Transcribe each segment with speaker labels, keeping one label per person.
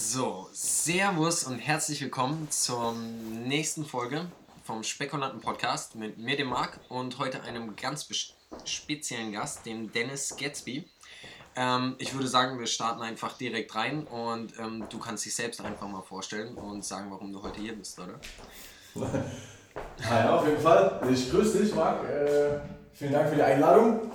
Speaker 1: So, Servus und herzlich willkommen zur nächsten Folge vom Spekulanten Podcast mit mir, dem Marc, und heute einem ganz speziellen Gast, dem Dennis Gatsby. Ähm, ich würde sagen, wir starten einfach direkt rein und ähm, du kannst dich selbst einfach mal vorstellen und sagen, warum du heute hier bist, oder?
Speaker 2: ja, auf jeden Fall. Ich grüße dich, Marc. Äh, vielen Dank für die Einladung.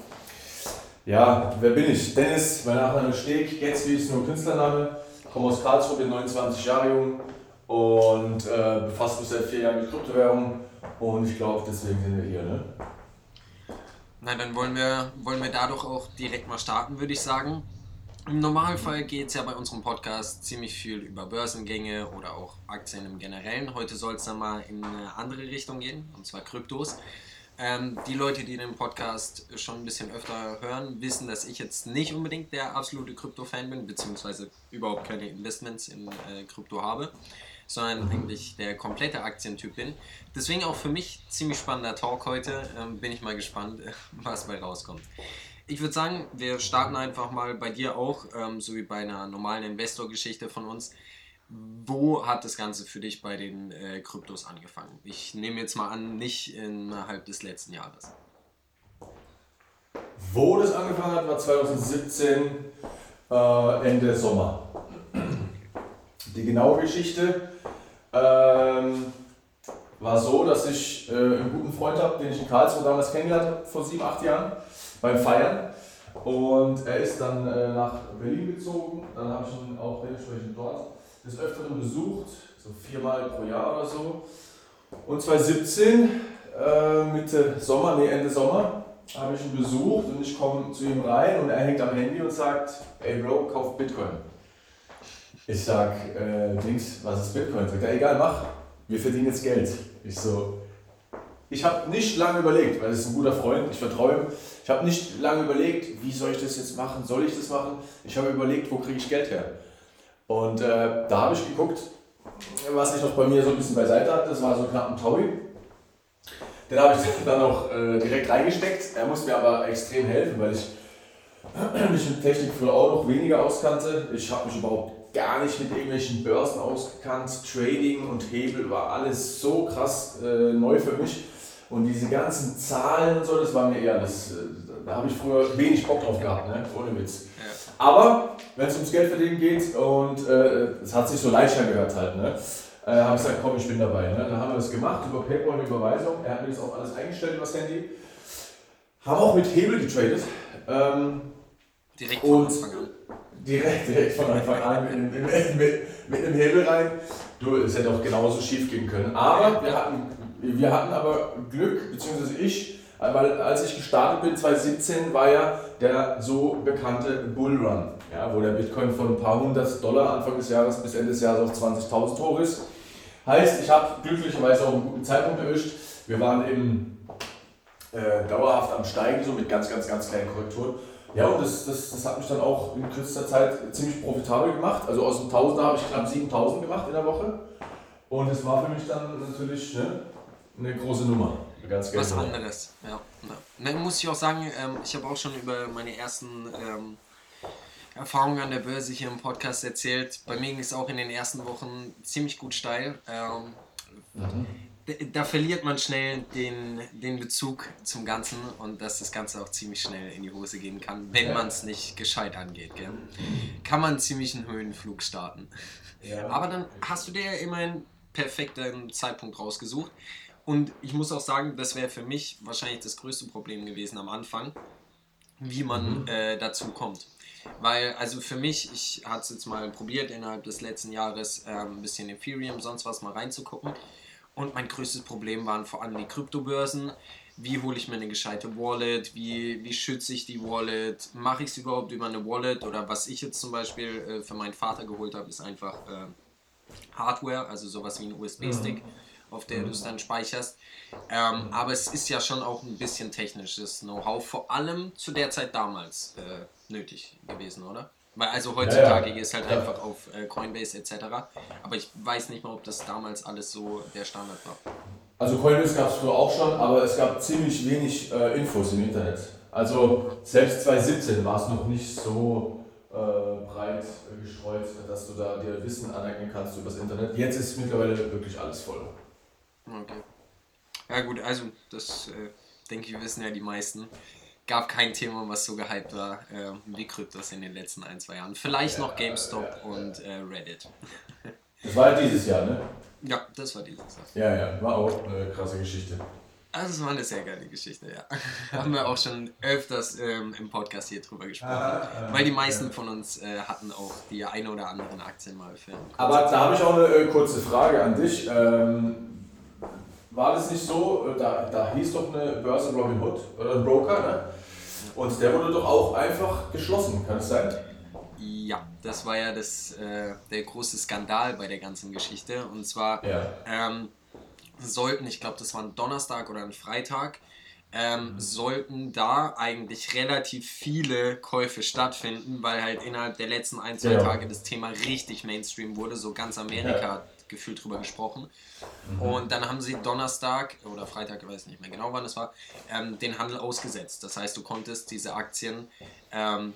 Speaker 2: Ja, wer bin ich? Dennis, mein Nachname Steg, Gatsby ist nur Künstlername komme aus Karlsruhe, bin 29 Jahre jung und äh, befasse mich seit vier Jahren mit Kryptowährungen und ich glaube, deswegen sind wir hier. Ne?
Speaker 1: Na, dann wollen wir, wollen wir da doch auch direkt mal starten, würde ich sagen. Im Normalfall geht es ja bei unserem Podcast ziemlich viel über Börsengänge oder auch Aktien im Generellen. Heute soll es dann mal in eine andere Richtung gehen, und zwar Kryptos. Ähm, die Leute, die den Podcast schon ein bisschen öfter hören, wissen, dass ich jetzt nicht unbedingt der absolute Krypto-Fan bin, beziehungsweise überhaupt keine Investments in äh, Krypto habe, sondern eigentlich der komplette Aktientyp bin. Deswegen auch für mich ziemlich spannender Talk heute. Ähm, bin ich mal gespannt, was bei rauskommt. Ich würde sagen, wir starten einfach mal bei dir auch, ähm, so wie bei einer normalen Investor-Geschichte von uns. Wo hat das Ganze für dich bei den äh, Kryptos angefangen? Ich nehme jetzt mal an, nicht innerhalb des letzten Jahres.
Speaker 2: Wo das angefangen hat, war 2017 äh, Ende Sommer. Die genaue Geschichte ähm, war so, dass ich äh, einen guten Freund habe, den ich in Karlsruhe damals kennengelernt habe, vor sieben, acht Jahren, beim Feiern. Und er ist dann äh, nach Berlin gezogen. Dann habe ich ihn auch dementsprechend dort des Öfteren besucht, so viermal pro Jahr oder so. Und 2017, äh, Mitte Sommer, nee, Ende Sommer, habe ich ihn besucht und ich komme zu ihm rein und er hängt am Handy und sagt, ey Bro, kauf Bitcoin. Ich sag, äh, Dings, was ist Bitcoin? Sagt er, egal, mach, wir verdienen jetzt Geld. Ich so, ich habe nicht lange überlegt, weil es ist ein guter Freund, ich vertraue ihm. Ich habe nicht lange überlegt, wie soll ich das jetzt machen, soll ich das machen? Ich habe überlegt, wo kriege ich Geld her? Und äh, da habe ich geguckt, was ich noch bei mir so ein bisschen beiseite hatte. Das war so knapp ein Taui. Den habe ich dann auch äh, direkt reingesteckt. Er musste mir aber extrem helfen, weil ich mich mit Technik früher auch noch weniger auskannte. Ich habe mich überhaupt gar nicht mit irgendwelchen Börsen ausgekannt. Trading und Hebel war alles so krass äh, neu für mich. Und diese ganzen Zahlen und so, das war mir eher, das, äh, da habe ich früher wenig Bock drauf gehabt, ne? ohne Witz. Aber wenn es ums Geld verdienen geht und äh, es hat sich so leicht angehört halt, ne? Äh, habe ich gesagt, komm, ich bin dabei. Ne? Dann haben wir das gemacht über PayPal eine Überweisung. Er hat mir das auch alles eingestellt über das Handy. Haben auch mit Hebel getradet. Ähm, direkt von Anfang an. Direkt, direkt von Anfang an mit, mit, mit, mit einem Hebel rein. Du, es hätte auch genauso schief gehen können. Aber wir hatten, wir hatten aber Glück, beziehungsweise ich, weil als ich gestartet bin, 2017, war ja der so bekannte Bullrun, ja, wo der Bitcoin von ein paar hundert Dollar Anfang des Jahres bis Ende des Jahres auf 20.000 hoch ist. Heißt, ich habe glücklicherweise auch einen guten Zeitpunkt erwischt. Wir waren eben äh, dauerhaft am Steigen, so mit ganz, ganz, ganz kleinen Korrekturen. Ja, und das, das, das hat mich dann auch in kürzester Zeit ziemlich profitabel gemacht. Also aus dem Tausender habe ich knapp 7000 gemacht in der Woche. Und es war für mich dann natürlich ne, eine große Nummer.
Speaker 1: Ganz was anderes, ja. Dann muss ich auch sagen, ähm, ich habe auch schon über meine ersten ähm, Erfahrungen an der Börse hier im Podcast erzählt. Bei mir ging es auch in den ersten Wochen ziemlich gut steil. Ähm, mhm. da, verliert man schnell den, den Bezug zum Ganzen und dass das Ganze auch ziemlich schnell in die Hose gehen kann, wenn ja. man es nicht gescheit angeht. Gell? Kann man ziemlich einen Höhenflug starten. Ja. Aber dann hast du dir ja immerhin perfekten Zeitpunkt rausgesucht. Und ich muss auch sagen, das wäre für mich wahrscheinlich das größte Problem gewesen am Anfang, wie man mhm. äh, dazu kommt. Weil, also für mich, ich hatte es jetzt mal probiert, innerhalb des letzten Jahres äh, ein bisschen Ethereum, sonst was mal reinzugucken. Und mein größtes Problem waren vor allem die Kryptobörsen. Wie hole ich mir eine gescheite Wallet? Wie, wie schütze ich die Wallet? Mache ich es überhaupt über eine Wallet? Oder was ich jetzt zum Beispiel äh, für meinen Vater geholt habe, ist einfach äh, Hardware, also sowas wie ein USB-Stick. Mhm auf der du es dann speicherst. Ähm, aber es ist ja schon auch ein bisschen technisches Know-how, vor allem zu der Zeit damals äh, nötig gewesen, oder? Weil also heutzutage ja, ja. ist halt ja. einfach auf äh, Coinbase etc. Aber ich weiß nicht mal, ob das damals alles so der Standard war.
Speaker 2: Also Coinbase gab es früher auch schon, aber es gab ziemlich wenig äh, Infos im Internet. Also selbst 2017 war es noch nicht so äh, breit gestreut, dass du da dir Wissen aneignen kannst über das Internet. Jetzt ist mittlerweile wirklich alles voll.
Speaker 1: Okay. Ja gut, also das äh, denke ich wissen ja die meisten. Gab kein Thema, was so gehypt war äh, wie Kryptos in den letzten ein, zwei Jahren. Vielleicht noch GameStop ja, ja, und äh, Reddit.
Speaker 2: Das war ja dieses Jahr, ne?
Speaker 1: Ja, das war dieses
Speaker 2: Jahr. Ja, ja, war auch eine krasse Geschichte.
Speaker 1: Also es war eine sehr geile Geschichte, ja. Haben wir auch schon öfters ähm, im Podcast hier drüber gesprochen. Ah, ah, weil die meisten ja. von uns äh, hatten auch die eine oder anderen Aktien mal für.
Speaker 2: Aber da habe ich auch eine äh, kurze Frage an dich. Ähm, war das nicht so, äh, da, da hieß doch eine Börse Robinhood oder ein Broker, ne? Und der wurde doch auch einfach geschlossen, kann es sein?
Speaker 1: Ja, das war ja das, äh, der große Skandal bei der ganzen Geschichte. Und zwar ja. ähm, sollten, ich glaube, das war ein Donnerstag oder ein Freitag, ähm, mhm. sollten da eigentlich relativ viele Käufe stattfinden, weil halt innerhalb der letzten ein, zwei ja. Tage das Thema richtig Mainstream wurde. So ganz Amerika ja. hat gefühlt drüber gesprochen. Mhm. Und dann haben sie Donnerstag oder Freitag, ich weiß nicht mehr genau wann es war, ähm, den Handel ausgesetzt. Das heißt, du konntest diese Aktien ähm,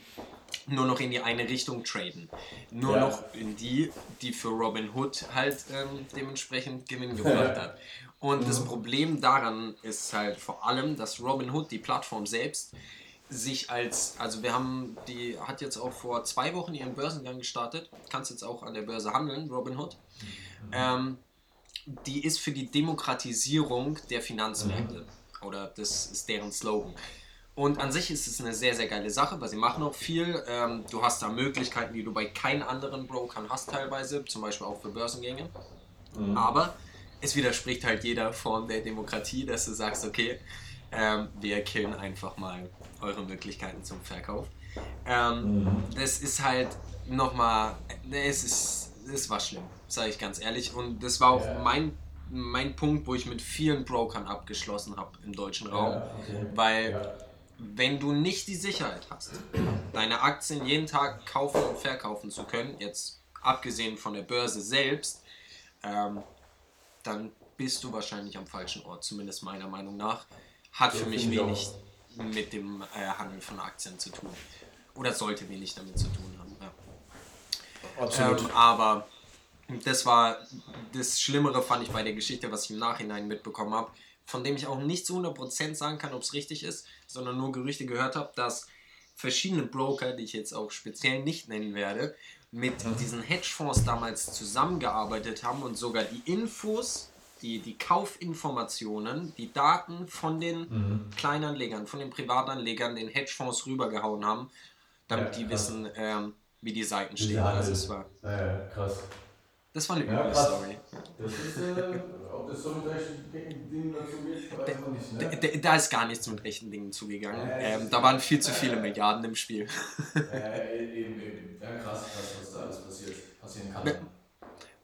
Speaker 1: nur noch in die eine Richtung traden. Nur ja. noch in die, die für Robin Hood halt ähm, dementsprechend Gewinn gebracht hat. Und mhm. das Problem daran ist halt vor allem, dass Robin Hood, die Plattform selbst, sich als, also wir haben, die hat jetzt auch vor zwei Wochen ihren Börsengang gestartet, kannst jetzt auch an der Börse handeln, Robin Hood. Mhm. Ähm, die ist für die Demokratisierung der Finanzmärkte. Mhm. Oder das ist deren Slogan. Und an sich ist es eine sehr, sehr geile Sache, weil sie machen auch viel. Ähm, du hast da Möglichkeiten, die du bei keinen anderen Brokern hast teilweise, zum Beispiel auch für Börsengänge. Mhm. Aber es widerspricht halt jeder Form der Demokratie, dass du sagst, okay, ähm, wir killen einfach mal eure Möglichkeiten zum Verkauf. Ähm, mhm. Das ist halt nochmal, es ist, es war schlimm, sage ich ganz ehrlich. Und das war auch ja. mein mein Punkt, wo ich mit vielen Brokern abgeschlossen habe im deutschen Raum, ja, okay. weil ja wenn du nicht die Sicherheit hast, deine Aktien jeden Tag kaufen und verkaufen zu können, jetzt abgesehen von der Börse selbst, ähm, dann bist du wahrscheinlich am falschen Ort, zumindest meiner Meinung nach. Hat für mich wenig mit dem äh, Handel von Aktien zu tun. Oder sollte wenig damit zu tun haben. Ja. Absolut. Ähm, aber das war das Schlimmere, fand ich bei der Geschichte, was ich im Nachhinein mitbekommen habe von dem ich auch nicht zu 100% sagen kann, ob es richtig ist, sondern nur Gerüchte gehört habe, dass verschiedene Broker, die ich jetzt auch speziell nicht nennen werde, mit mhm. diesen Hedgefonds damals zusammengearbeitet haben und sogar die Infos, die, die Kaufinformationen, die Daten von den mhm. Kleinanlegern, von den Privatanlegern, den Hedgefonds rübergehauen haben, damit ja, die wissen, ähm, wie die Seiten stehen. Also es war.
Speaker 2: Ja, krass.
Speaker 1: Das war eine ja, üble Story.
Speaker 2: Das ist, äh, ob das so mit rechten Dingen dazugeht, weiß man nicht.
Speaker 1: Ne? Da, ist gar nichts mit rechten Dingen zugegangen. Ja, ähm, da waren viel zu viele Milliarden im Spiel.
Speaker 2: Ja, eben, eben. Ja, krass, krass, was da alles passiert, passieren kann.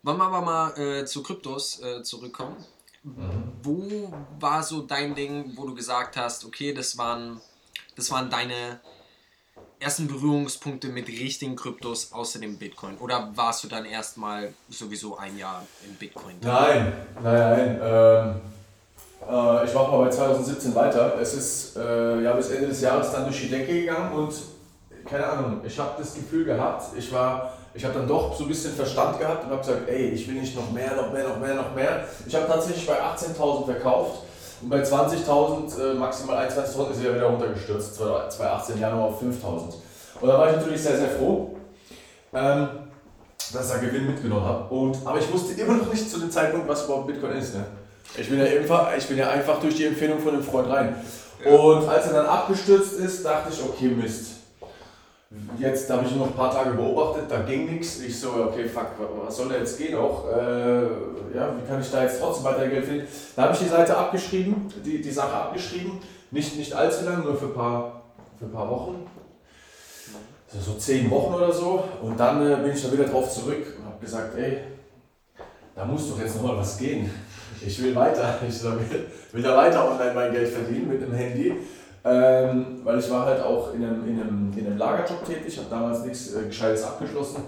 Speaker 1: Wollen wir aber mal äh, zu Kryptos äh, zurückkommen. Mhm. Wo war so dein Ding, wo du gesagt hast, okay, das waren, das waren deine ersten Berührungspunkte mit richtigen Kryptos außer dem Bitcoin? Oder warst du dann erstmal sowieso ein Jahr in Bitcoin?
Speaker 2: Nein, nein, nein. Ähm, äh, ich mache mal bei 2017 weiter. Es ist äh, ja bis Ende des Jahres dann durch die Decke gegangen und keine Ahnung, ich habe das Gefühl gehabt, ich war, ich habe dann doch so ein bisschen Verstand gehabt und habe gesagt, ey, ich will nicht noch mehr, noch mehr, noch mehr, noch mehr. Ich habe tatsächlich bei 18.000 verkauft und bei 20.000, äh, maximal 21.000 ist er wieder runtergestürzt, 2018 Januar auf 5.000. Und da war ich natürlich sehr, sehr froh, ähm, dass ich da Gewinn mitgenommen habe. Und, aber ich wusste immer noch nicht zu dem Zeitpunkt, was überhaupt Bitcoin ist. Ne? Ich, bin ja einfach, ich bin ja einfach durch die Empfehlung von einem Freund rein. Und als er dann abgestürzt ist, dachte ich, okay, Mist. Jetzt habe ich noch ein paar Tage beobachtet, da ging nichts. Ich so, okay, fuck, was soll da jetzt gehen auch? Äh, ja, wie kann ich da jetzt trotzdem weiter Geld finden? Da habe ich die Seite abgeschrieben, die, die Sache abgeschrieben. Nicht, nicht allzu lang, nur für ein paar, für ein paar Wochen. So, so zehn Wochen oder so. Und dann äh, bin ich da wieder drauf zurück und habe gesagt, ey, da muss doch jetzt nochmal was gehen. Ich will weiter. Ich will, will da weiter online mein Geld verdienen mit dem Handy. Ähm, weil ich war halt auch in einem, in einem, in einem Lagerjob tätig, habe damals nichts äh, Gescheites abgeschlossen,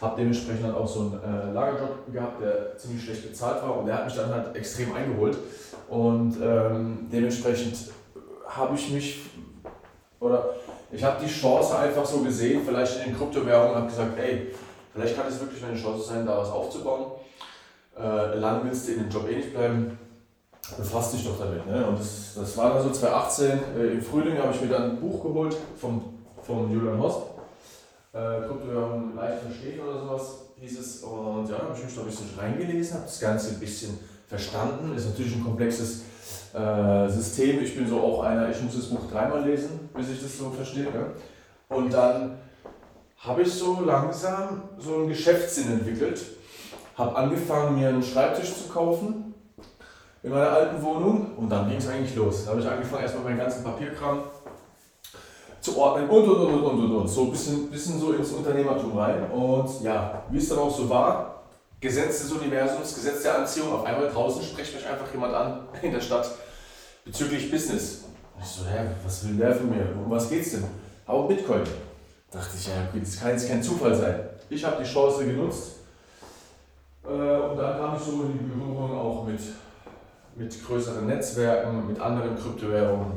Speaker 2: habe dementsprechend dann auch so einen äh, Lagerjob gehabt, der ziemlich schlecht bezahlt war und der hat mich dann halt extrem eingeholt. Und ähm, dementsprechend habe ich mich, oder Ich habe die Chance einfach so gesehen, vielleicht in den Kryptowährungen, habe gesagt, ey, vielleicht kann es wirklich eine Chance sein, da was aufzubauen. Äh, lang willst du in dem Job eh nicht bleiben, befasst dich doch damit. Ne? Und das, das war dann so 2018, äh, im Frühling habe ich mir dann ein Buch geholt vom, vom Julian Horst. Äh, Kryptowährungen leicht verstehen oder sowas hieß. Und ja, habe ich mich da ein bisschen reingelesen, habe das Ganze ein bisschen verstanden. Ist natürlich ein komplexes äh, System. Ich bin so auch einer, ich muss das Buch dreimal lesen, bis ich das so verstehe. Gell? Und dann habe ich so langsam so einen Geschäftssinn entwickelt. Habe angefangen, mir einen Schreibtisch zu kaufen in meiner alten Wohnung und dann ging es eigentlich los. Da habe ich angefangen, erstmal meinen ganzen Papierkram zu ordnen und und und und und und. So ein bisschen, bisschen so ins Unternehmertum rein. Und ja, wie es dann auch so war, Gesetz des Universums, Gesetz der Anziehung, auf einmal draußen spricht mich einfach jemand an in der Stadt bezüglich Business. Ich so, hä, was will der von mir? Um was geht's denn? Auch Bitcoin. Da dachte ich, ja gut, das kann jetzt kein Zufall sein. Ich habe die Chance genutzt. Äh, und dann kam ich so in die Berührung auch mit, mit größeren Netzwerken, mit anderen Kryptowährungen,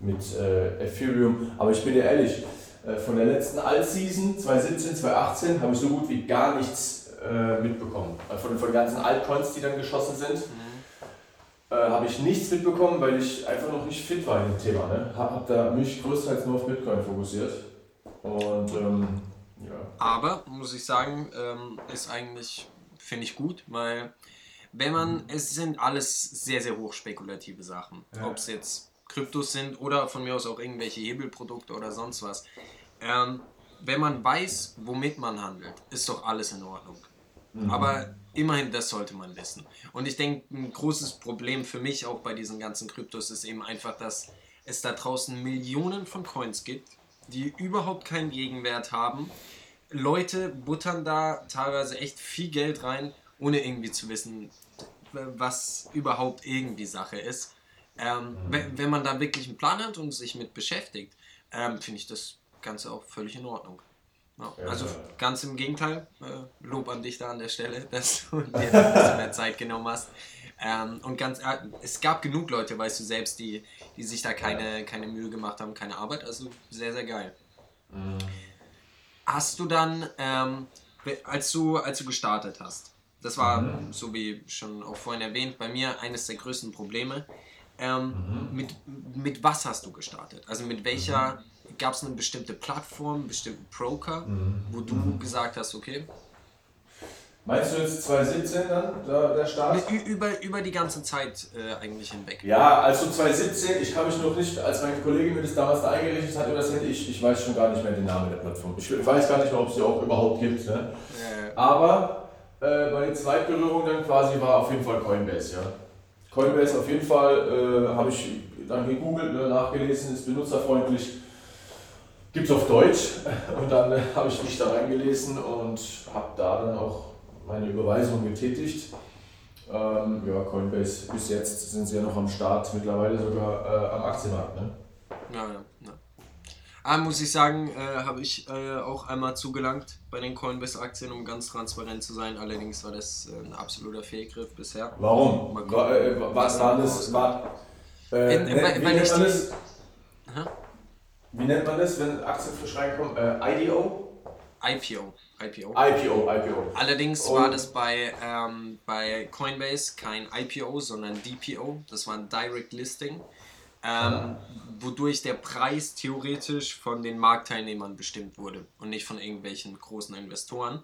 Speaker 2: mit äh, Ethereum. Aber ich bin dir ehrlich, äh, von der letzten Alt-Season 2017, 2018 habe ich so gut wie gar nichts äh, mitbekommen. Von, von den ganzen Altcoins, die dann geschossen sind. Mhm äh, habe ich nichts mitbekommen, weil ich einfach noch nicht fit war in dem Thema. Ne? Habe hab da mich größtenteils nur auf Bitcoin fokussiert. Und ähm, ja.
Speaker 1: Aber, muss ich sagen, ähm, ist eigentlich, finde ich gut, weil wenn man, es sind alles sehr, sehr hoch spekulative Sachen. Ja. Ob es jetzt Kryptos sind oder von mir aus auch irgendwelche Hebelprodukte oder sonst was. Ähm, wenn man weiß, womit man handelt, ist doch alles in Ordnung. Mhm. Aber immerhin, das sollte man wissen. Und ich denke, ein großes Problem für mich auch bei diesen ganzen Kryptos ist eben einfach, dass es da draußen Millionen von Coins gibt, die überhaupt keinen Gegenwert haben. Leute buttern da teilweise echt viel Geld rein, ohne irgendwie zu wissen, was überhaupt irgendwie Sache ist. Ähm, wenn, wenn man da wirklich einen Plan hat und sich mit beschäftigt, ähm, finde ich das Ganze auch völlig in Ordnung. Ja, also ganz im Gegenteil, äh, Lob an dich da an der Stelle, dass du dir ein bisschen mehr Zeit genommen hast. Ähm, und ganz, äh, es gab genug Leute, weißt du selbst, die, die sich da keine, keine Mühe gemacht haben, keine Arbeit. Also sehr, sehr geil. Mhm. Hast du dann, ähm, als, du, als du gestartet hast, das war, mhm. so wie schon auch vorhin erwähnt, bei mir eines der größten Probleme. Ähm, mhm. mit, mit was hast du gestartet? Also mit welcher mhm gab es eine bestimmte Plattform, einen bestimmten Broker, mhm. wo du mhm. gesagt hast, okay.
Speaker 2: Meinst du jetzt 2017 dann, der, der Start?
Speaker 1: Mit, über, über die ganze Zeit äh, eigentlich hinweg.
Speaker 2: Ja, also 2017, ich kann mich noch nicht, als mein Kollege mir das damals da eingerichtet hat, Handy, ich, ich weiß schon gar nicht mehr den Namen der Plattform. Ich weiß gar nicht mehr, ob es sie auch überhaupt gibt. Ne? Ja. Aber äh, meine Zweitberührung dann quasi war auf jeden Fall Coinbase. Ja. Coinbase auf jeden Fall äh, habe ich dann gegoogelt, ne, nachgelesen, ist benutzerfreundlich Gibt es auf Deutsch und dann äh, habe ich mich da reingelesen und habe da dann auch meine Überweisung getätigt. Ähm, ja, Coinbase bis jetzt sind sie ja noch am Start, mittlerweile sogar äh, am Aktienmarkt. Ne?
Speaker 1: Ja, ja, ja. Ah, muss ich sagen, äh, habe ich äh, auch einmal zugelangt bei den Coinbase-Aktien, um ganz transparent zu sein. Allerdings war das äh, ein absoluter Fehlgriff bisher.
Speaker 2: Warum? War, äh, was war das? War, äh, in, ne, weil, weil ich die, wie nennt man das, wenn Aktien frisch reinkommen? Äh, IDO?
Speaker 1: IPO. IPO.
Speaker 2: IPO, IPO.
Speaker 1: Allerdings Und war das bei, ähm, bei Coinbase kein IPO, sondern DPO. Das war ein Direct Listing, ähm, wodurch der Preis theoretisch von den Marktteilnehmern bestimmt wurde und nicht von irgendwelchen großen Investoren.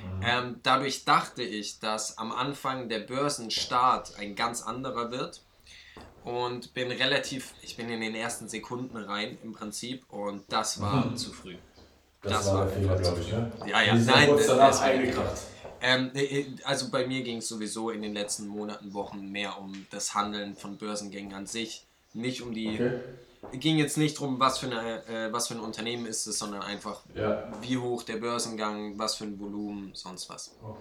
Speaker 1: Mhm. Ähm, dadurch dachte ich, dass am Anfang der Börsenstart ein ganz anderer wird und bin relativ, ich bin in den ersten Sekunden rein im Prinzip und das war mhm. zu früh.
Speaker 2: Das, das war, war der Fehler, glaube ich, ne?
Speaker 1: Ja, ja, nein, das, das eingekracht. Ähm, also bei mir ging es sowieso in den letzten Monaten, Wochen mehr um das Handeln von Börsengängen an sich, nicht um die okay ging jetzt nicht darum, was, für eine, äh, was für ein Unternehmen ist es, sondern einfach, ja. wie hoch der Börsengang, was für ein Volumen, sonst was. Okay.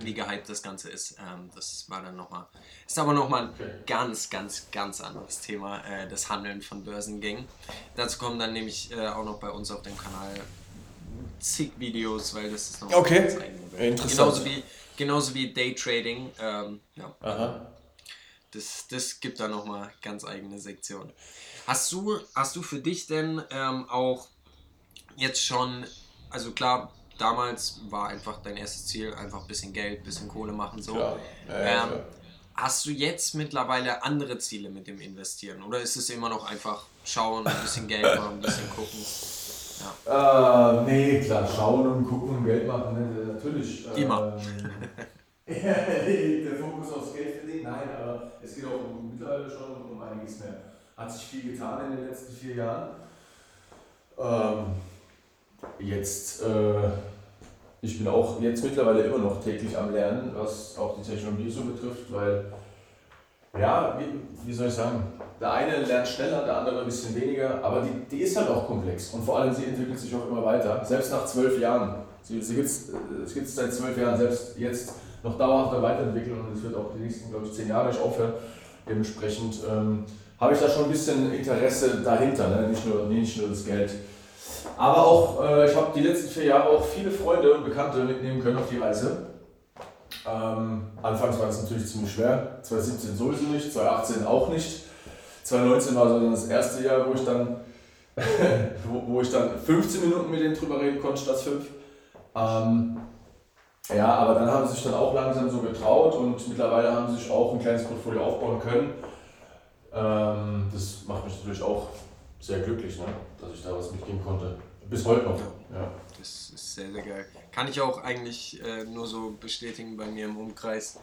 Speaker 1: Wie gehypt das Ganze ist. Ähm, das war dann nochmal, ist aber nochmal ein okay. ganz, ganz, ganz anderes Thema, äh, das Handeln von Börsengängen. Dazu kommen dann nämlich äh, auch noch bei uns auf dem Kanal zig Videos, weil das ist noch
Speaker 2: okay. Interessant.
Speaker 1: Genauso wie, genauso wie Daytrading. Ähm, ja. Aha. Das, das gibt da nochmal ganz eigene Sektion. Hast du, hast du für dich denn ähm, auch jetzt schon, also klar, damals war einfach dein erstes Ziel, einfach ein bisschen Geld, ein bisschen Kohle machen, so. Ja, ja, ähm, hast du jetzt mittlerweile andere Ziele mit dem Investieren? Oder ist es immer noch einfach schauen, ein bisschen Geld machen, ein bisschen gucken?
Speaker 2: Ja. Äh, nee, klar, schauen und gucken und Geld machen, ne, natürlich.
Speaker 1: Immer.
Speaker 2: Ähm, der Fokus aufs Geld nein, aber es geht auch mittlerweile schon um einiges mehr. Hat sich viel getan in den letzten vier Jahren. Ähm, jetzt, äh, ich bin auch jetzt mittlerweile immer noch täglich am Lernen, was auch die Technologie so betrifft, weil, ja, wie, wie soll ich sagen, der eine lernt schneller, der andere ein bisschen weniger, aber die, die ist halt auch komplex und vor allem sie entwickelt sich auch immer weiter, selbst nach zwölf Jahren. Sie, sie gibt es seit zwölf Jahren, selbst jetzt noch dauerhafter weiterentwickeln und es wird auch die nächsten, glaube ich, zehn Jahre nicht aufhören. Dementsprechend ähm, habe ich da schon ein bisschen Interesse dahinter, ne? nicht, nur, nicht nur das Geld. Aber auch, äh, ich habe die letzten vier Jahre auch viele Freunde und Bekannte mitnehmen können auf die Reise. Ähm, anfangs war das natürlich ziemlich schwer, 2017 sowieso nicht, 2018 auch nicht. 2019 war so das erste Jahr, wo ich dann, wo, wo ich dann 15 Minuten mit denen drüber reden konnte statt 5. Ähm, ja, aber dann haben sie sich dann auch langsam so getraut und mittlerweile haben sie sich auch ein kleines Portfolio aufbauen können. Ähm, das macht mich natürlich auch sehr glücklich, ne? dass ich da was mitgeben konnte. Bis heute noch. Ja.
Speaker 1: Das ist sehr, sehr geil. Kann ich auch eigentlich äh, nur so bestätigen bei mir im Umkreis.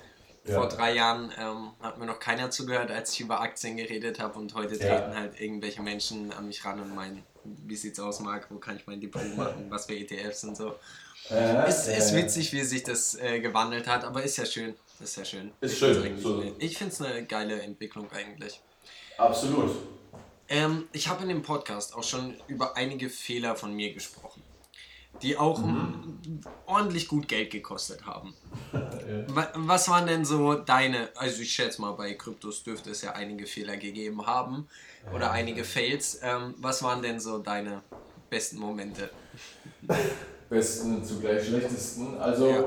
Speaker 1: Ja. Vor drei Jahren ähm, hat mir noch keiner zugehört, als ich über Aktien geredet habe und heute ja. treten halt irgendwelche Menschen an mich ran und meinen, wie sieht's aus, Marc, wo kann ich mein Depot machen, was für ETFs und so. Äh, ist, äh, ist witzig, wie sich das äh, gewandelt hat, aber ist ja schön. Ist ja schön.
Speaker 2: Ist schön.
Speaker 1: So. Ich finde es eine geile Entwicklung eigentlich.
Speaker 2: Absolut.
Speaker 1: Ähm, ich habe in dem Podcast auch schon über einige Fehler von mir gesprochen, die auch mhm. ordentlich gut Geld gekostet haben. ja. Was waren denn so deine, also ich schätze mal, bei Kryptos dürfte es ja einige Fehler gegeben haben oder ja. einige Fails. Ähm, was waren denn so deine besten Momente?
Speaker 2: besten zugleich schlechtesten. Also ja.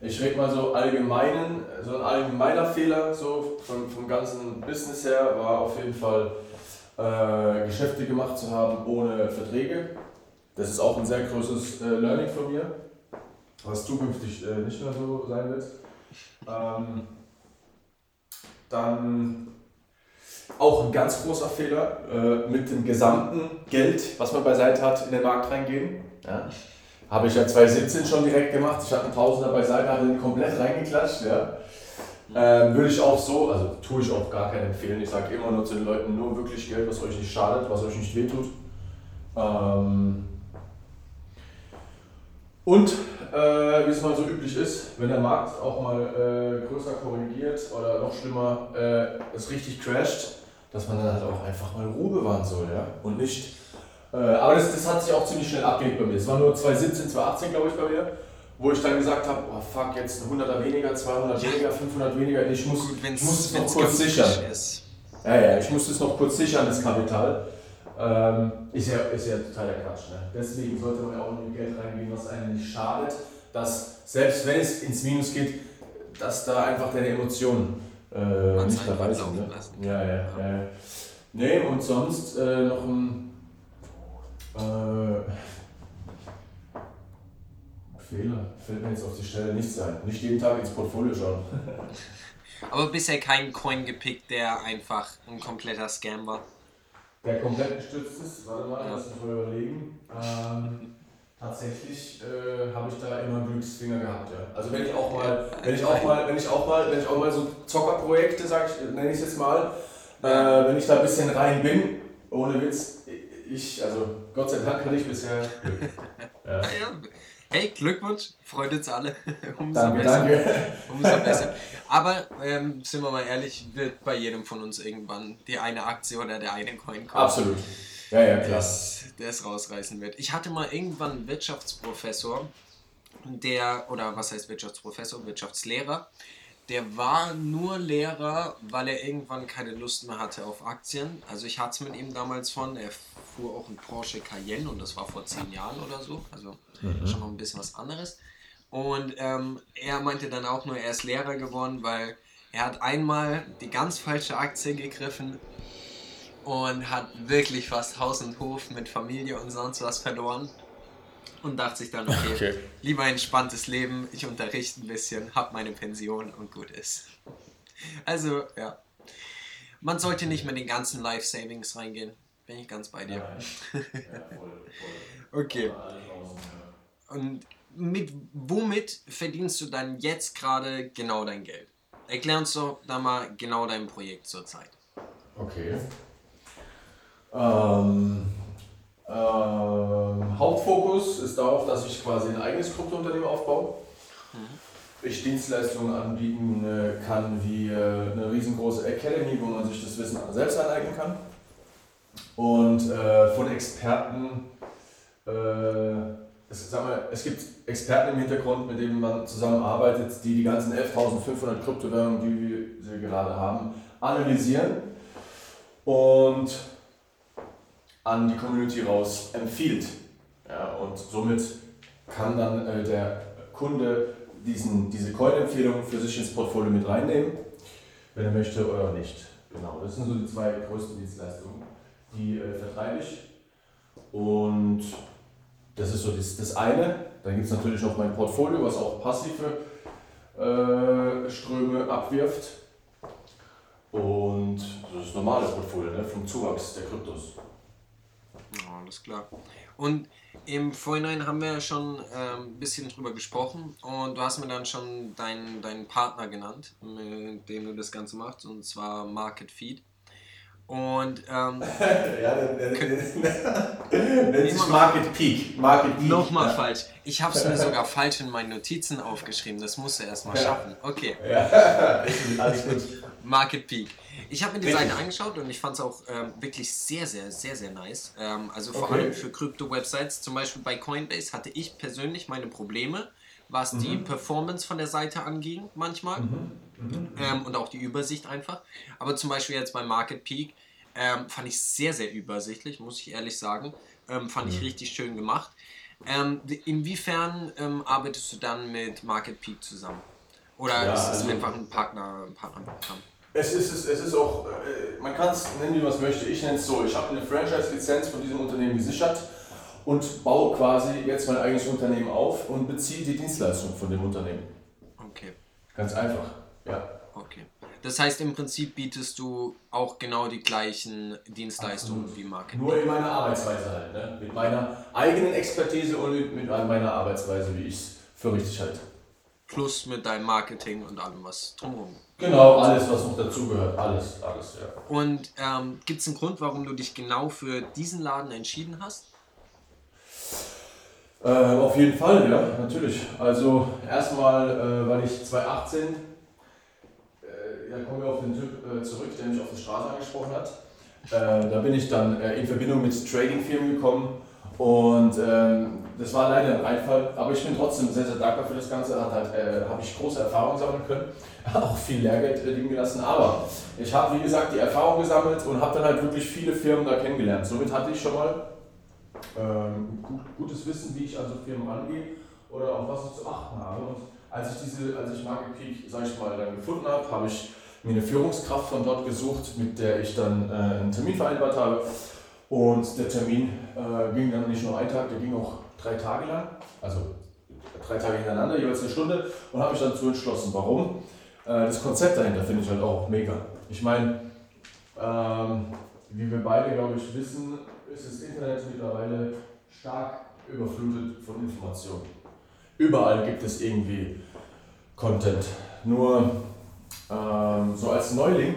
Speaker 2: ich rede mal so allgemeinen, so ein allgemeiner Fehler so vom, vom ganzen Business her war auf jeden Fall äh, Geschäfte gemacht zu haben ohne Verträge. Das ist auch ein sehr großes äh, Learning von mir, was zukünftig äh, nicht mehr so sein wird. Ähm, dann auch ein ganz großer Fehler, äh, mit dem gesamten Geld, was man beiseite hat, in den Markt reingehen. Ja. Habe ich ja 2017 schon direkt gemacht. Ich hatte einen Tausender beiseite, hatte den komplett reingeklatscht. Ja. Ähm, würde ich auch so, also tue ich auch gar keinen empfehlen. Ich sage immer nur zu den Leuten, nur wirklich Geld, was euch nicht schadet, was euch nicht wehtut. Ähm und äh, wie es mal so üblich ist, wenn der Markt auch mal äh, größer korrigiert oder noch schlimmer, äh, es richtig crasht, dass man dann halt auch einfach mal Ruhe bewahren soll. Ja? Und nicht aber das, das hat sich auch ziemlich schnell abgelegt bei mir. Es war nur 2017, 2018, glaube ich, bei mir, wo ich dann gesagt habe, oh fuck, jetzt ein 100er weniger, 200 weniger, 500 weniger, ich muss, ich muss es noch kurz sichern. Ist. Ja, ja, ich muss es noch kurz sichern, das Kapital. Ähm, ist, ja, ist ja totaler Quatsch. Ne? Deswegen sollte man ja auch mit Geld reingehen, was einem nicht schadet, dass selbst wenn es ins Minus geht, dass da einfach deine Emotionen äh, nicht dabei sind. Ne? Ja, ja, ja. Nee, und sonst äh, noch ein äh, Fehler. Fällt mir jetzt auf die Stelle nichts ein. Nicht jeden Tag ins Portfolio schauen.
Speaker 1: Aber bisher kein Coin gepickt, der einfach ein kompletter Scam war.
Speaker 2: Der komplett gestützt ist, warte mal, lass mich mal überlegen. Ähm, tatsächlich äh, habe ich da immer Glücksfinger gehabt, ja. Also wenn ich auch mal, wenn ich auch mal, wenn ich auch mal, wenn ich auch mal so Zockerprojekte, sag ich, nenne ich es jetzt mal, äh, wenn ich da ein bisschen rein bin, ohne Witz, ich, also Gott sei Dank hatte ich bisher Glück. Ja.
Speaker 1: Hey, Glückwunsch, freut uns alle.
Speaker 2: Umso danke, besser. danke.
Speaker 1: Umso besser. Aber ähm, sind wir mal ehrlich, wird bei jedem von uns irgendwann die eine Aktie oder der eine Coin kommen.
Speaker 2: Absolut. Ja, ja, klar.
Speaker 1: Der es rausreißen wird. Ich hatte mal irgendwann einen Wirtschaftsprofessor, der, oder was heißt Wirtschaftsprofessor, Wirtschaftslehrer, der war nur Lehrer, weil er irgendwann keine Lust mehr hatte auf Aktien. Also ich hatte es mit ihm damals von, er fuhr auch ein Porsche Cayenne und das war vor zehn Jahren oder so, also mhm. schon noch ein bisschen was anderes. Und ähm, er meinte dann auch nur, er ist Lehrer geworden, weil Er hat einmal die ganz falsche Aktie gegriffen und hat wirklich fast Haus und Hof mit Familie und sonst was verloren. Und dachte sich dann, okay, okay. lieber ein entspanntes Leben, ich unterrichte ein bisschen, hab meine Pension und gut ist. Also, ja. Man sollte nicht mit den ganzen Life Savings reingehen. Bin ich ganz bei dir. Ja, ja, voll, voll. okay. Und mit womit verdienst du dann jetzt gerade genau dein Geld? Erklär uns doch da mal genau dein Projekt zurzeit.
Speaker 2: Okay. Ähm, ähm, Hauptfokus ist darauf, dass ich quasi ein eigenes Kryptounternehmen aufbaue. Mhm. Ich Dienstleistungen anbieten äh, kann, wie äh, eine riesengroße Academy, wo man sich das Wissen selbst aneignen kann. Und äh, von Experten äh, es, sag mal, es gibt Experten im Hintergrund, mit denen man zusammenarbeitet, die die ganzen 11.500 Kryptowährungen, die wir gerade haben, analysieren und an die Community raus empfiehlt. Ja, und somit kann dann äh, der Kunde diesen, diese Coin-Empfehlung für sich ins Portfolio mit reinnehmen, wenn er möchte oder nicht. Genau, das sind so die zwei größten Dienstleistungen. Die äh, vertreibe ich und das ist so das, das eine. Dann gibt es natürlich noch mein Portfolio, was auch passive äh, Ströme abwirft. Und das ist das normale Portfolio ne, vom Zuwachs der Kryptos.
Speaker 1: Ja, alles klar. Und im Vorhinein haben wir ja schon ein ähm, bisschen drüber gesprochen und du hast mir dann schon deinen, deinen Partner genannt, mit dem du das Ganze machst, und zwar Market Feed. Und ähm, ja,
Speaker 2: nennt sich Market Peak. Market Peak.
Speaker 1: Nochmal ja. falsch. Ich habe es mir sogar falsch in meinen Notizen aufgeschrieben. Das musst du erstmal schaffen. Okay. Ja. Alles gut. Market Peak. Ich habe mir die Seite angeschaut und ich fand es auch ähm, wirklich sehr, sehr, sehr, sehr nice. Ähm, also vor okay. allem für Krypto-Websites. Zum Beispiel bei Coinbase hatte ich persönlich meine Probleme was mhm. die Performance von der Seite anging manchmal mhm. Mhm. Ähm, und auch die Übersicht einfach. Aber zum Beispiel jetzt bei Market Peak ähm, fand ich sehr, sehr übersichtlich, muss ich ehrlich sagen. Ähm, fand ich richtig schön gemacht. Ähm, inwiefern arbeitest du dann mit Market Peak zusammen? Oder ja, ist es also einfach ein Partner, Partnerprogramm?
Speaker 2: Es ist, es, es ist auch, äh, man kann es nennen, wie man es möchte. Ich nenne es so, ich habe eine Franchise-Lizenz von diesem Unternehmen gesichert und baue quasi jetzt mein eigenes Unternehmen auf und beziehe die Dienstleistung von dem Unternehmen.
Speaker 1: Okay.
Speaker 2: Ganz einfach, ja.
Speaker 1: Okay. Das heißt, im Prinzip bietest du auch genau die gleichen Dienstleistungen Absolut. wie Marketing.
Speaker 2: Nur in meiner Arbeitsweise halt, ne? mit meiner eigenen Expertise und mit meiner Arbeitsweise, wie ich es für richtig halte.
Speaker 1: Plus mit deinem Marketing und allem, was drumherum.
Speaker 2: Genau, alles, was noch dazugehört, alles, alles, ja.
Speaker 1: Und ähm, gibt es einen Grund, warum du dich genau für diesen Laden entschieden hast?
Speaker 2: Äh, auf jeden Fall, ja, natürlich. Also erstmal, äh, weil ich 2018, äh, ja, kommen wir auf den Typ äh, zurück, der mich auf der Straße angesprochen hat. Äh, da bin ich dann äh, in Verbindung mit Trading-Firmen gekommen und ähm, das war leider ein Einfall, aber ich bin trotzdem sehr, sehr dankbar für das Ganze. Hat halt, habe ich große Erfahrungen sammeln können, auch viel Lehrgeld liegen gelassen, aber ich habe, wie gesagt, die Erfahrung gesammelt und habe dann halt wirklich viele Firmen da kennengelernt. Somit hatte ich schon mal ähm, gut, gutes Wissen, wie ich an so Firmen rangehe oder auf was ich zu achten habe. Und als ich diese, als ich Market Peak, sag ich mal, dann gefunden habe, habe ich mir eine Führungskraft von dort gesucht, mit der ich dann äh, einen Termin vereinbart habe. Und der Termin äh, ging dann nicht nur einen Tag, der ging auch drei Tage lang, also drei Tage hintereinander, jeweils eine Stunde, und habe mich dann zu entschlossen. Warum? Äh, das Konzept dahinter finde ich halt auch mega. Ich meine, ähm, wie wir beide, glaube ich, wissen, ist das Internet mittlerweile stark überflutet von Informationen. Überall gibt es irgendwie Content. Nur ähm, so als Neuling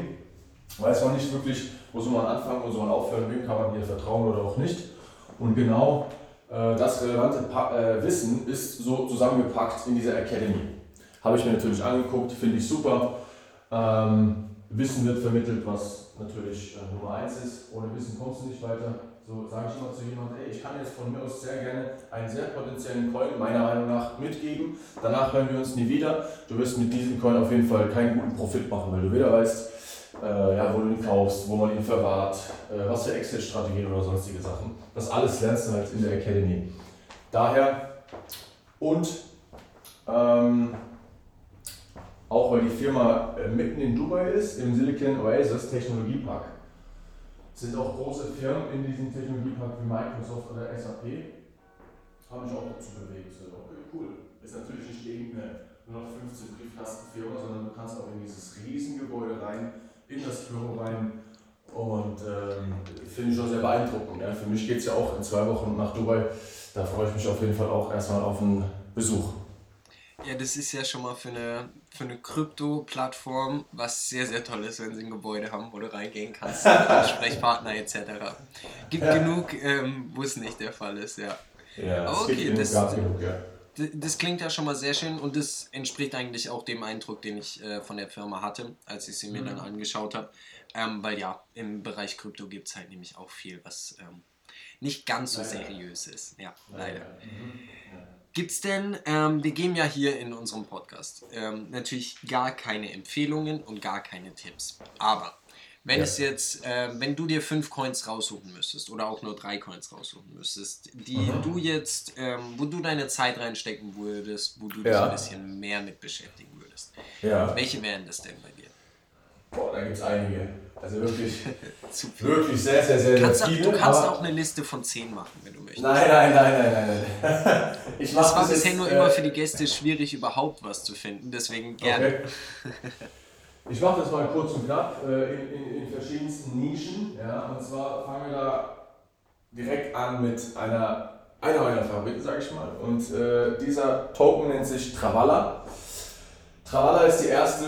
Speaker 2: weiß man nicht wirklich, wo soll man anfangen, wo soll man aufhören, wem kann man hier vertrauen oder auch nicht. Und genau äh, das relevante pa äh, Wissen ist so zusammengepackt in dieser Academy. Habe ich mir natürlich angeguckt, finde ich super. Ähm, Wissen wird vermittelt, was natürlich äh, Nummer eins ist. Ohne Wissen kommst du nicht weiter. So sage ich immer zu jemandem, ey, ich kann jetzt von mir aus sehr gerne einen sehr potenziellen Coin meiner Meinung nach mitgeben. Danach hören wir uns nie wieder. Du wirst mit diesem Coin auf jeden Fall keinen guten Profit machen, weil du weder weißt, äh, ja, wo du ihn kaufst, wo man ihn verwahrt, äh, was für Exit-Strategien oder sonstige Sachen. Das alles lernst du halt in der Academy. Daher und ähm, auch weil die Firma äh, mitten in Dubai ist, im Silicon Oasis Technologiepark. Sind auch große Firmen in diesem Technologiepark wie Microsoft oder SAP. Habe ich auch dazu bewegt. So, okay, cool. Ist natürlich nicht irgendeine nur noch 15 Briefkastenfirma, sondern du kannst auch in dieses Riesengebäude rein, in das Büro rein. Und ähm, finde ich schon sehr beeindruckend. Ja. Für mich geht es ja auch in zwei Wochen nach Dubai. Da freue ich mich auf jeden Fall auch erstmal auf einen Besuch.
Speaker 1: Ja, das ist ja schon mal für eine, für eine Krypto-Plattform was sehr, sehr toll ist, wenn sie ein Gebäude haben, wo du reingehen kannst, Ansprechpartner etc. Gibt ja. genug, ähm, wo es nicht der Fall ist, ja. Ja, es okay, gibt das, genug, ja. Das klingt ja schon mal sehr schön und das entspricht eigentlich auch dem Eindruck, den ich äh, von der Firma hatte, als ich sie mir mhm. dann angeschaut habe. Ähm, weil ja, im Bereich Krypto gibt es halt nämlich auch viel, was ähm, nicht ganz so seriös ist. Ja, leider. Mhm. Gibt es denn, ähm, wir geben ja hier in unserem Podcast ähm, natürlich gar keine Empfehlungen und gar keine Tipps. Aber wenn ja. es jetzt, äh, wenn du dir fünf Coins raussuchen müsstest oder auch nur drei Coins raussuchen müsstest, die mhm. du jetzt, ähm, wo du deine Zeit reinstecken würdest, wo du ja. dich ein bisschen mehr mit beschäftigen würdest, ja. welche wären das denn bei dir?
Speaker 2: Boah, da gibt es einige. Also wirklich, wirklich sehr, sehr, sehr,
Speaker 1: kannst
Speaker 2: sehr viele.
Speaker 1: Du kannst auch eine Liste von zehn machen, wenn du möchtest.
Speaker 2: Nein, nein, nein, nein, nein. nein.
Speaker 1: Ich das war bisher nur äh, immer für die Gäste schwierig, überhaupt was zu finden, deswegen gerne. Okay.
Speaker 2: Ich mache das mal kurz und knapp äh, in, in, in, verschiedensten Nischen. Ja, und zwar fangen wir da direkt an mit einer, einer meiner Favoriten, sage ich mal. Und äh, dieser Token nennt sich Travala. Travala ist die erste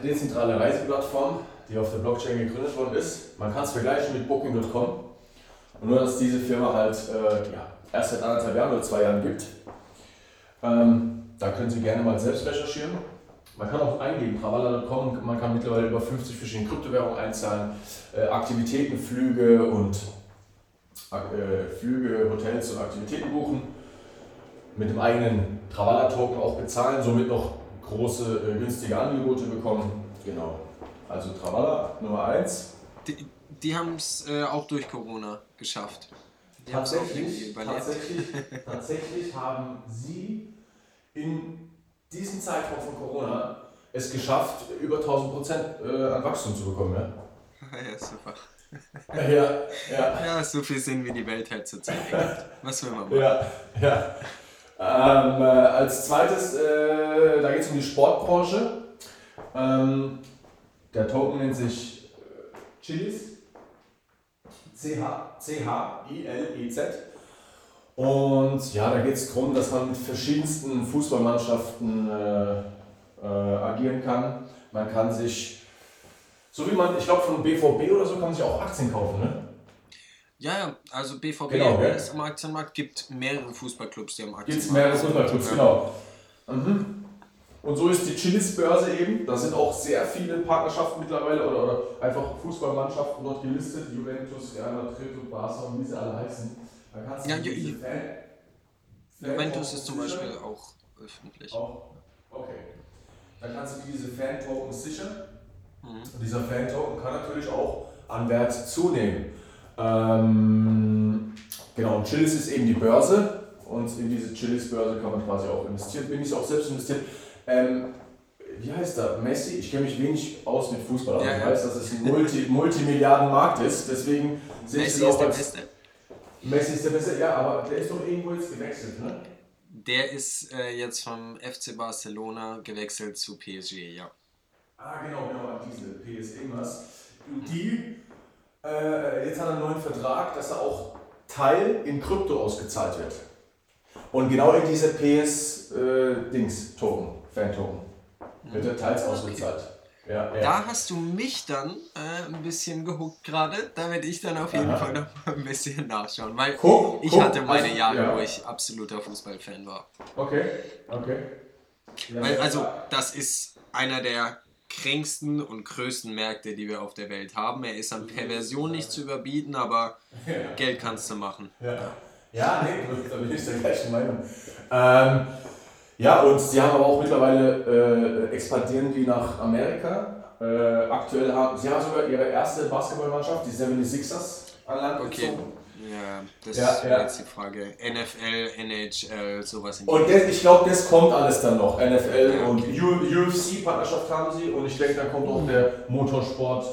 Speaker 2: äh, dezentrale Reiseplattform, die auf der Blockchain gegründet worden ist. Man kann es vergleichen mit Booking.com. Nur, dass diese Firma halt äh, ja, erst seit anderthalb Jahren oder zwei Jahren gibt. Ähm, da können Sie gerne mal selbst recherchieren. Man kann auch eingeben, Travala.com, man kann mittlerweile über 50 verschiedene Kryptowährungen einzahlen, äh, Aktivitäten, Flüge und äh, Flüge, Hotels und Aktivitäten buchen. Mit dem eigenen Travala-Token auch bezahlen, somit noch große, äh, günstige Angebote bekommen. Genau. Also Travala Nummer 1.
Speaker 1: Die, die haben es äh, auch durch Corona geschafft.
Speaker 2: Die tatsächlich, tatsächlich, tatsächlich haben sie in diesem Zeitraum von Corona es geschafft, über 1000 Prozent äh, an Wachstum zu bekommen. Ja,
Speaker 1: ja super.
Speaker 2: Ja, ja.
Speaker 1: ja, so viel sehen wir die Welt halt zurzeit. Was will man machen?
Speaker 2: Ja, ja. Ähm, äh, als zweites, äh, da geht es um die Sportbranche. Ähm, der Token nennt sich äh, Chilis. C-H-I-L-I-Z. Und ja, da geht es darum, dass man mit verschiedensten Fußballmannschaften äh, äh, agieren kann. Man kann sich, so wie man, ich glaube von BVB oder so, kann man sich auch Aktien kaufen, ne?
Speaker 1: Ja, ja, also BVB genau, ist am Aktienmarkt, gibt mehrere Fußballclubs, die am Aktienmarkt
Speaker 2: Gibt mehrere Fußballclubs, genau. Mhm. Und so ist die Chilis-Börse eben. Da sind auch sehr viele Partnerschaften mittlerweile oder, oder einfach Fußballmannschaften dort gelistet. Juventus, Real Madrid und Barca und wie sie alle heißen. Da kannst du ja,
Speaker 1: diese Fan, Juventus ist zum Beispiel auch öffentlich.
Speaker 2: Auch? Okay. Dann kannst du diese Fan-Tokens sichern. Mhm. Und dieser Fan-Token kann natürlich auch an Wert zunehmen. Ähm, genau, und Chilis ist eben die Börse. Und in diese Chilis-Börse kann man quasi auch investieren. Bin ich auch selbst investiert. Ähm, wie heißt der? Messi? Ich kenne mich wenig aus mit Fußball, aber ja, ich weiß, dass es ein Multi Multimilliarden-Markt ist. Deswegen sehe ich es auch als. Beste. Messi ist der Beste, ja, aber der ist doch irgendwo jetzt gewechselt, ne?
Speaker 1: Der ist äh, jetzt vom FC Barcelona gewechselt zu PSG, ja.
Speaker 2: Ah, genau, genau, diese PS irgendwas. Die, äh, jetzt hat er einen neuen Vertrag, dass er auch Teil in Krypto ausgezahlt wird. Und genau in diese PS-Dings-Token. Äh, Fan-Token. Wird er teils ausgezahlt. Ja, ja.
Speaker 1: Da hast du mich dann äh, ein bisschen gehuckt gerade. Da werde ich dann auf jeden Aha. Fall noch mal ein bisschen nachschauen. Weil guck, ich guck, hatte meine also, Jahre, ja. wo ich absoluter Fußballfan war.
Speaker 2: Okay, okay.
Speaker 1: Weil, also, das ist einer der kränksten und größten Märkte, die wir auf der Welt haben. Er ist an Perversion nicht zu überbieten, aber Geld kannst du machen.
Speaker 2: Ja, ja nee, da bin ich der gleichen Meinung. Ähm, ja, und sie haben aber auch mittlerweile äh, expandieren die nach Amerika. Äh, aktuell haben sie haben sogar ihre erste Basketballmannschaft, die 76ers, an Land okay. gezogen.
Speaker 1: Ja, das
Speaker 2: Ja,
Speaker 1: ist
Speaker 2: ja.
Speaker 1: jetzt die Frage. NFL, NHL, sowas in
Speaker 2: Und das, ich glaube, das kommt alles dann noch. NFL
Speaker 1: Ja,
Speaker 2: und
Speaker 1: okay.
Speaker 2: U- UFC-Partnerschaft haben sie und ich denke, dann kommt auch der Motorsport.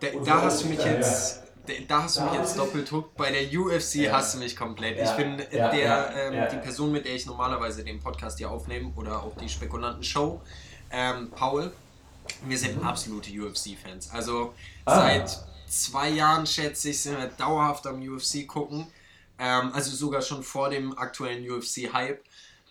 Speaker 1: Da,
Speaker 2: Und
Speaker 1: da hast du mich jetzt. Da, hast du mich jetzt doppelt hooked. Bei der UFC
Speaker 2: Ja.
Speaker 1: hast du mich komplett.
Speaker 2: Ja,
Speaker 1: Ich bin
Speaker 2: ja,
Speaker 1: der, ähm, die Person, mit der ich normalerweise den Podcast hier aufnehme oder auch die Spekulanten-Show, ähm, Paul. Wir sind absolute UFC-Fans. Also
Speaker 2: Mhm. Ah.
Speaker 1: seit zwei Jahren, schätze ich, sind wir dauerhaft am UFC gucken. Ähm, also sogar schon vor dem aktuellen UFC-Hype.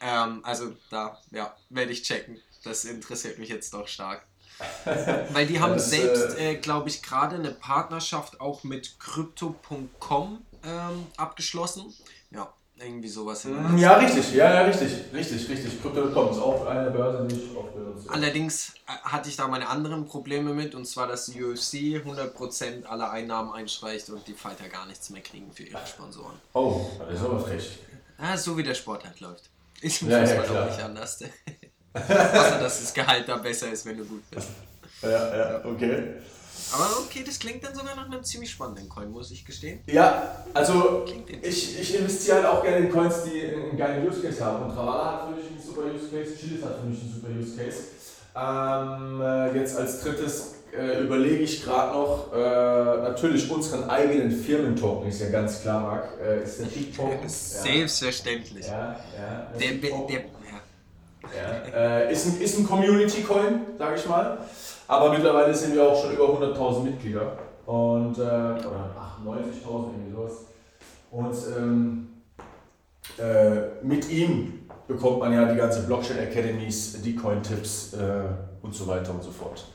Speaker 1: Ähm, also da, ja, werde ich checken. Das interessiert mich jetzt doch stark. Weil die haben
Speaker 2: Ja, das,
Speaker 1: selbst, äh, glaube ich, gerade eine Partnerschaft auch mit Crypto.com ähm, abgeschlossen. Ja, irgendwie sowas.
Speaker 2: Mm, Ja, richtig, ja, ja, richtig, richtig, richtig. Crypto.com ist auch eine Börse, die ich auch benutze.
Speaker 1: Allerdings äh, hatte ich da meine anderen Probleme mit, und zwar, dass UFC 100% aller Einnahmen einstreicht und die Fighter gar nichts mehr kriegen für ihre Sponsoren.
Speaker 2: Oh, das ist aber frech.
Speaker 1: Ah, so wie der Sport halt läuft. Ist im
Speaker 2: Ja, ja,
Speaker 1: Fußball
Speaker 2: klar.
Speaker 1: auch nicht anders. Außer, dass das Gehalt da besser ist, wenn du gut bist.
Speaker 2: Ja, ja, okay.
Speaker 1: Aber okay, das klingt dann sogar nach einem ziemlich spannenden Coin, muss ich gestehen.
Speaker 2: Ja, also ich, ich investiere halt auch gerne in Coins, die einen geilen Use Case haben. Und Travala hat für mich einen super Use Case, Chilis hat für mich einen super Use Case. Ähm, äh, jetzt als drittes äh, überlege ich gerade noch, äh, natürlich unseren eigenen Firmentoken, ist ja ganz klar, Marc, äh, ist der Peak Token.
Speaker 1: Selbstverständlich.
Speaker 2: Ja, ja.
Speaker 1: Der, der, der, ja.
Speaker 2: Äh, ist ein, ist ein Community-Coin, sage ich mal. Aber mittlerweile sind wir auch schon über 100.000 Mitglieder. Und, äh, oder 98.000, irgendwie sowas. Und ähm, äh, mit ihm bekommt man ja die ganze Blockchain Academies, die Coin-Tipps äh, und so weiter und so fort.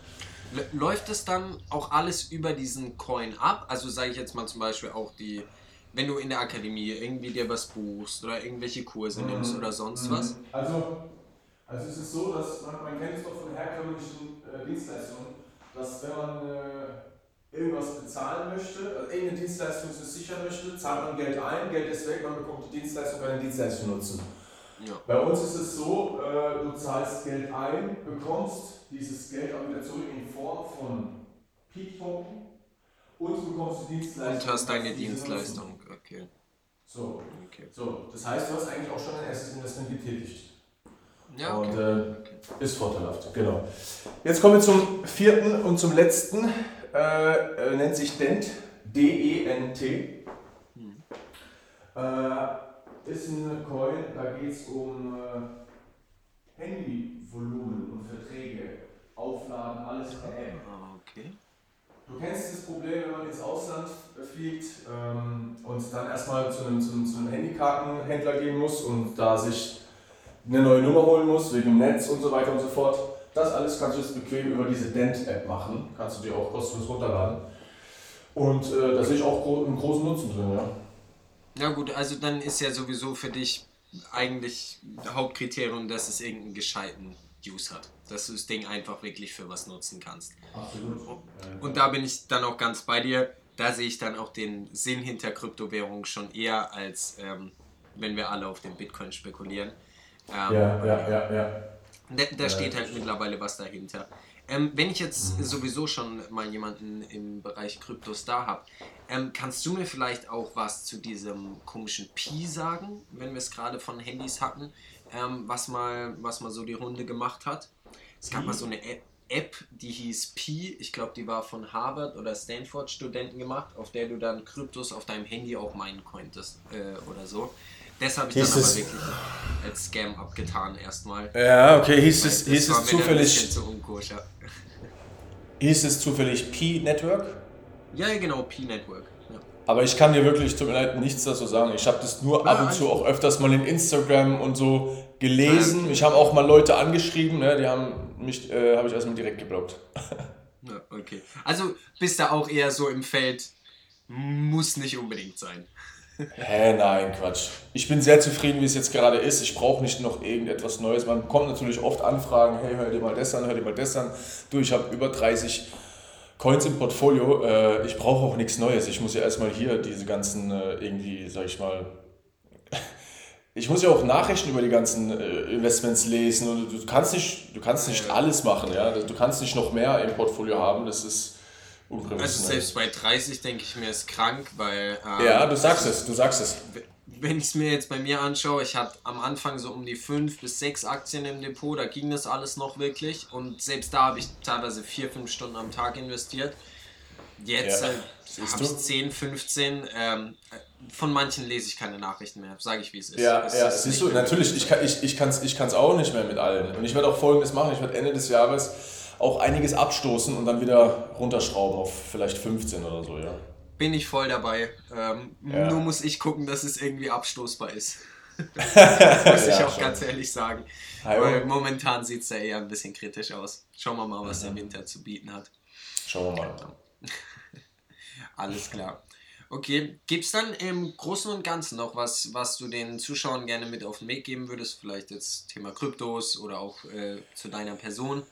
Speaker 1: Läuft es dann auch alles über diesen Coin ab? Also sage ich jetzt mal zum Beispiel auch die, wenn du in der Akademie irgendwie dir was buchst oder irgendwelche Kurse nimmst oder sonst was.
Speaker 2: Also, also es ist so, dass man, man kennt es doch von herkömmlichen äh, Dienstleistungen, dass wenn man äh, irgendwas bezahlen möchte, also irgendeine Dienstleistung sich sichern möchte, zahlt man Geld ein, Geld ist weg, man bekommt die Dienstleistung, kann die Dienstleistung nutzen.
Speaker 1: Ja.
Speaker 2: Bei uns ist es so, äh, du zahlst Geld ein, bekommst dieses Geld auch wieder zurück in Form von Peak Token und du bekommst die Dienstleistung.
Speaker 1: Und hast deine Dienstleistung. Okay.
Speaker 2: So,
Speaker 1: okay.
Speaker 2: so, das heißt, du hast eigentlich auch schon ein erstes Investment getätigt.
Speaker 1: Ja,
Speaker 2: Und
Speaker 1: okay.
Speaker 2: äh, ist vorteilhaft, genau. Jetzt kommen wir zum vierten und zum letzten. Äh, äh, nennt sich Dent. D-E-N-T.
Speaker 1: Hm.
Speaker 2: Äh, ist ein Coin, da geht es um äh, Handyvolumen und Verträge. Aufladen, alles per App.
Speaker 1: Ah, okay.
Speaker 2: Du kennst das Problem, wenn man ins Ausland fliegt ähm, und dann erstmal zu einem, zu, einem, zu einem Handykartenhändler gehen muss und da sich eine neue Nummer holen muss, wegen dem Netz und so weiter und so fort. Das alles kannst du jetzt bequem über diese Dent-App machen. Kannst du dir auch kostenlos runterladen. Und äh, da sehe ich auch einen großen Nutzen drin, ja.
Speaker 1: Ja gut, also dann ist ja sowieso für dich eigentlich Hauptkriterium, dass es irgendeinen gescheiten Use hat. Dass du das Ding einfach wirklich für was nutzen kannst.
Speaker 2: Absolut.
Speaker 1: Und da bin ich dann auch ganz bei dir. Da sehe ich dann auch den Sinn hinter Kryptowährungen schon eher als ähm, wenn wir alle auf den Bitcoin spekulieren. Ähm,
Speaker 2: ja, ja, ja, ja.
Speaker 1: Da, da
Speaker 2: Ja,
Speaker 1: steht halt mittlerweile was dahinter. Ähm, wenn ich jetzt
Speaker 2: Mhm.
Speaker 1: sowieso schon mal jemanden im Bereich Kryptos da habe, ähm, kannst du mir vielleicht auch was zu diesem komischen Pi sagen, wenn wir es gerade von Handys hatten, ähm, was, mal, was mal so die Runde gemacht hat? Es gab
Speaker 2: Pi?
Speaker 1: mal so eine App, App, die hieß Pi, ich glaube, die war von Harvard oder Stanford Studenten gemacht, auf der du dann Kryptos auf deinem Handy auch meinen konntest äh, oder so. Das habe ich
Speaker 2: Hieß
Speaker 1: dann aber wirklich als Scam abgetan erstmal.
Speaker 2: Ja, okay, hieß es, hieß es zufällig,
Speaker 1: zu
Speaker 2: hieß es zufällig Pi-Network?
Speaker 1: Ja, genau, Pi-Network. Ja.
Speaker 2: Aber ich kann dir wirklich, tut mir leid, nichts dazu sagen. Ich habe das nur ab und zu auch öfters mal in Instagram und so gelesen.
Speaker 1: Ja, okay.
Speaker 2: Mich haben auch mal Leute angeschrieben, ne? die haben mich, äh, habe ich erstmal direkt geblockt.
Speaker 1: ja, okay. Also bist du auch eher so im Feld, muss nicht unbedingt sein.
Speaker 2: Hä, nein, Quatsch. Ich bin sehr zufrieden, wie es jetzt gerade ist. Ich brauche nicht noch irgendetwas Neues. Man bekommt natürlich oft Anfragen, hey, hör dir mal das an, hör dir mal das an. Du, ich habe über 30 Coins im Portfolio. Äh, ich brauche auch nichts Neues. Ich muss ja erstmal hier diese ganzen, äh, irgendwie, sag ich mal, ich muss ja auch Nachrichten über die ganzen äh, Investments lesen und du kannst nicht, du kannst nicht alles machen, ja. Du kannst nicht noch mehr im Portfolio haben. Das ist unprofessionell.
Speaker 1: Also selbst bei 30 denke ich mir, ist krank, weil... Ähm,
Speaker 2: ja, du sagst es, du sagst es.
Speaker 1: Wenn ich es mir jetzt bei mir anschaue, ich hatte am Anfang so um die 5 bis 6 Aktien im Depot, da ging das alles noch wirklich und selbst da habe ich teilweise 4, 5 Stunden am Tag investiert. Jetzt
Speaker 2: Ja,
Speaker 1: äh, habe ich
Speaker 2: du?
Speaker 1: 10, 15. Ähm, von manchen lese ich keine Nachrichten mehr, sage ich wie es ist.
Speaker 2: Ja,
Speaker 1: Es
Speaker 2: ja,
Speaker 1: ist
Speaker 2: siehst du, natürlich, ich kann es ich, kann's, ich kann's auch nicht mehr mit allen. Und ich werde auch folgendes machen, ich werde Ende des Jahres auch einiges abstoßen und dann wieder runterschrauben auf vielleicht 15 oder so, ja.
Speaker 1: Bin ich voll dabei. Ähm,
Speaker 2: Ja.
Speaker 1: Nur muss ich gucken, dass es irgendwie abstoßbar ist. muss ich
Speaker 2: Ja,
Speaker 1: auch
Speaker 2: schon.
Speaker 1: ganz ehrlich sagen. Weil momentan sieht es ja eher ein bisschen kritisch aus. Schauen wir mal, was
Speaker 2: Mhm.
Speaker 1: der Winter zu bieten hat.
Speaker 2: Schauen wir mal.
Speaker 1: Alles klar. Okay, gibt es dann im Großen und Ganzen noch was, was du den Zuschauern gerne mit auf den Weg geben würdest? Vielleicht jetzt Thema Kryptos oder auch äh, zu deiner Person?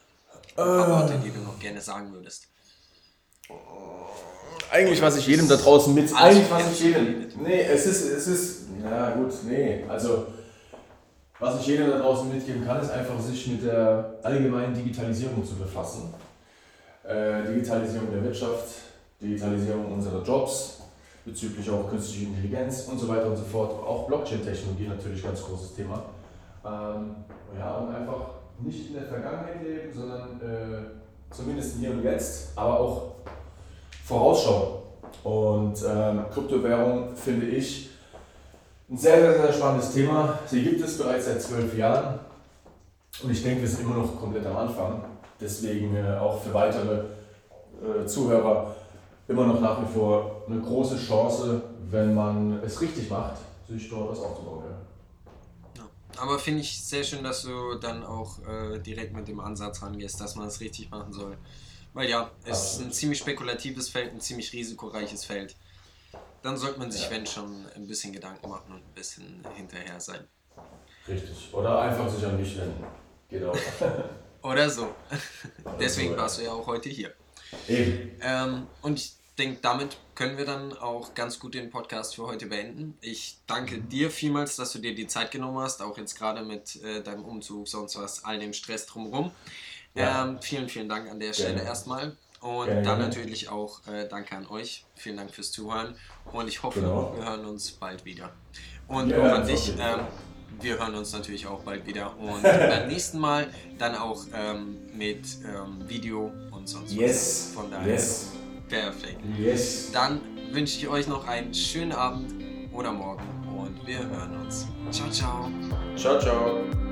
Speaker 1: Paar Worte, die du noch gerne sagen würdest.
Speaker 2: Eigentlich, was ich jedem da draußen mit. Eigentlich, was ich jedem. Nee, es ist, es ist. Ja, gut, nee. Also, was ich jedem da draußen mitgeben kann, ist einfach, sich mit der allgemeinen Digitalisierung zu befassen. Äh, Digitalisierung der Wirtschaft, Digitalisierung unserer Jobs, bezüglich auch künstliche Intelligenz und so weiter und so fort. Auch Blockchain-Technologie natürlich ganz großes Thema. Ähm, ja, und einfach nicht in der Vergangenheit leben, sondern äh, zumindest hier und jetzt, aber auch vorausschauen. Und ähm, Kryptowährung finde ich ein sehr, sehr, sehr spannendes Thema. Sie gibt es bereits seit zwölf Jahren und ich denke, wir sind immer noch komplett am Anfang. Deswegen äh, auch für weitere äh, Zuhörer immer noch nach wie vor eine große Chance, wenn man es richtig macht, sich dort was aufzubauen. Ja.
Speaker 1: Aber finde ich sehr schön, dass du dann auch äh, direkt mit dem Ansatz rangehst, dass man es richtig machen soll. Weil ja, es ist ein ziemlich spekulatives Feld, ein ziemlich risikoreiches Feld. Dann sollte man sich,
Speaker 2: Ja.
Speaker 1: wenn schon, ein bisschen Gedanken machen und ein bisschen hinterher sein.
Speaker 2: Richtig. Oder einfach sich an mich wenden. Geht auch.
Speaker 1: Oder so. Deswegen warst du ja auch heute hier.
Speaker 2: Eben.
Speaker 1: Ähm, und ich denke, damit können wir dann auch ganz gut den Podcast für heute beenden. Ich danke dir vielmals, dass du dir die Zeit genommen hast, auch jetzt gerade mit äh, deinem Umzug, sonst was, all dem Stress drumherum.
Speaker 2: Ja.
Speaker 1: Ähm, vielen, vielen Dank an der Stelle
Speaker 2: Gerne.
Speaker 1: erstmal. Und
Speaker 2: Gerne,
Speaker 1: dann natürlich auch äh, danke an euch. Vielen Dank fürs Zuhören. Und ich hoffe,
Speaker 2: Genau.
Speaker 1: wir hören uns bald wieder. Und
Speaker 2: Ja,
Speaker 1: auch an dich. Ähm, wir hören uns natürlich auch bald wieder. Und beim nächsten Mal dann auch ähm, mit ähm, Video und sonst
Speaker 2: Yes.
Speaker 1: was. Von daher.
Speaker 2: Yes.
Speaker 1: Perfekt.
Speaker 2: Yes.
Speaker 1: Dann wünsche ich euch noch einen schönen Abend oder Morgen und wir hören uns. Ciao, ciao.
Speaker 2: Ciao, ciao.